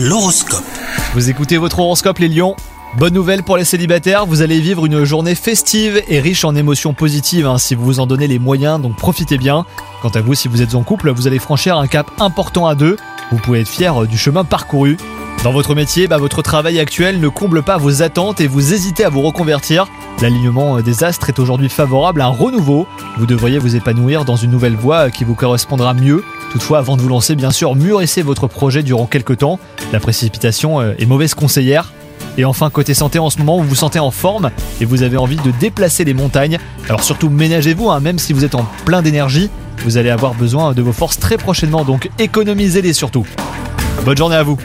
L'horoscope. Vous écoutez votre horoscope les lions Bonne nouvelle pour les célibataires, vous allez vivre une journée festive et riche en émotions positives hein, si vous vous en donnez les moyens, donc profitez bien. Quant à vous, si vous êtes en couple, vous allez franchir un cap important à deux, vous pouvez être fier du chemin parcouru. Dans votre métier, bah, votre travail actuel ne comble pas vos attentes et vous hésitez à vous reconvertir. L'alignement des astres est aujourd'hui favorable à un renouveau. Vous devriez vous épanouir dans une nouvelle voie qui vous correspondra mieux. Toutefois, avant de vous lancer, bien sûr, mûrissez votre projet durant quelques temps. La précipitation euh, est mauvaise conseillère. Et enfin, côté santé, en ce moment, vous vous sentez en forme et vous avez envie de déplacer les montagnes. Alors surtout, ménagez-vous, hein, même si vous êtes en plein d'énergie, vous allez avoir besoin de vos forces très prochainement, donc économisez-les surtout. Bonne journée à vous